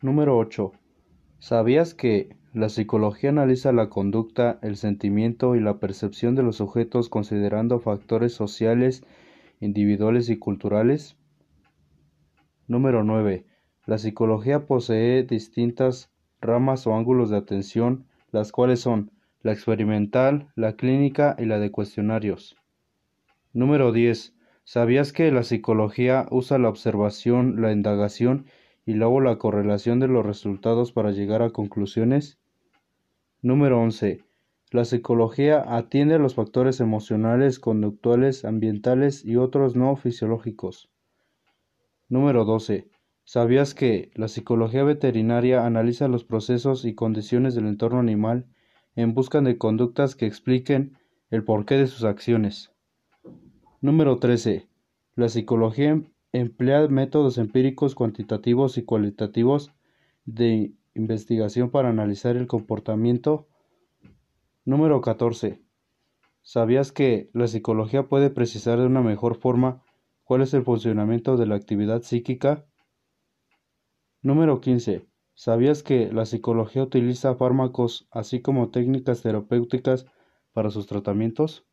Número 8. ¿Sabías que la psicología analiza la conducta, el sentimiento y la percepción de los sujetos considerando factores sociales, individuales y culturales? Número 9. La psicología posee distintas ramas o ángulos de atención, las cuales son la experimental, la clínica y la de cuestionarios. Número 10. ¿Sabías que la psicología usa la observación, la indagación y luego la correlación de los resultados para llegar a conclusiones? Número 11. La psicología atiende a los factores emocionales, conductuales, ambientales y otros no fisiológicos. Número 12. ¿Sabías que la psicología veterinaria analiza los procesos y condiciones del entorno animal en busca de conductas que expliquen el porqué de sus acciones? Número 13. La psicología emplea métodos empíricos cuantitativos y cualitativos de investigación para analizar el comportamiento. Número 14. ¿Sabías que la psicología puede precisar de una mejor forma cuál es el funcionamiento de la actividad psíquica? Número 15. ¿Sabías que la psicología utiliza fármacos así como técnicas terapéuticas para sus tratamientos?